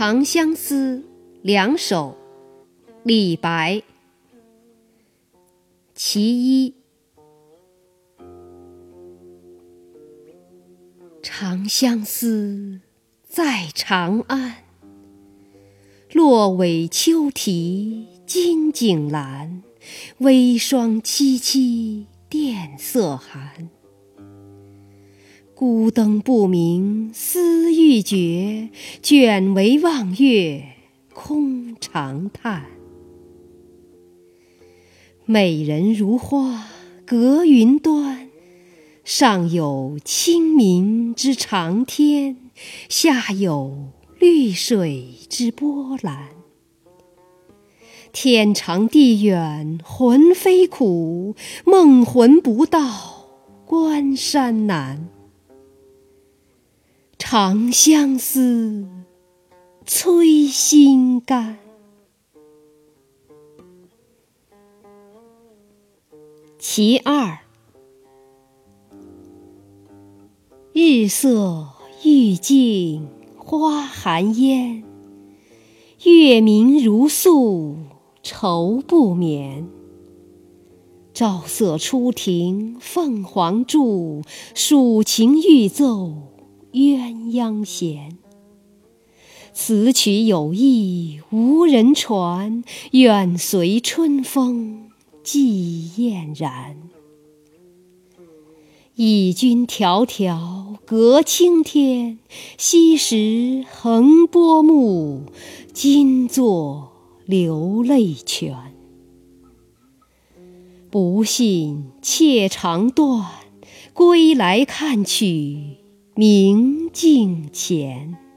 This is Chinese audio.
长相思》两首，李白。其一。长相思，在长安。落尾秋啼金井阑，微霜凄凄殿色寒。孤灯不明思欲绝，卷帷望月空长叹。美人如花隔云端，上有清明之长天，下有绿水之波澜。天长地远魂飞苦，梦魂不到关山难。长相思，催心肝。其二，日色欲尽花含烟，月明如素愁不眠。照色初庭凤凰柱，蜀琴欲奏。鸳鸯弦，此曲有意无人传，愿随春风寄燕然。与君迢迢隔青天，昔时横波目，今作流泪泉。不信妾长断，归来看取。明镜前。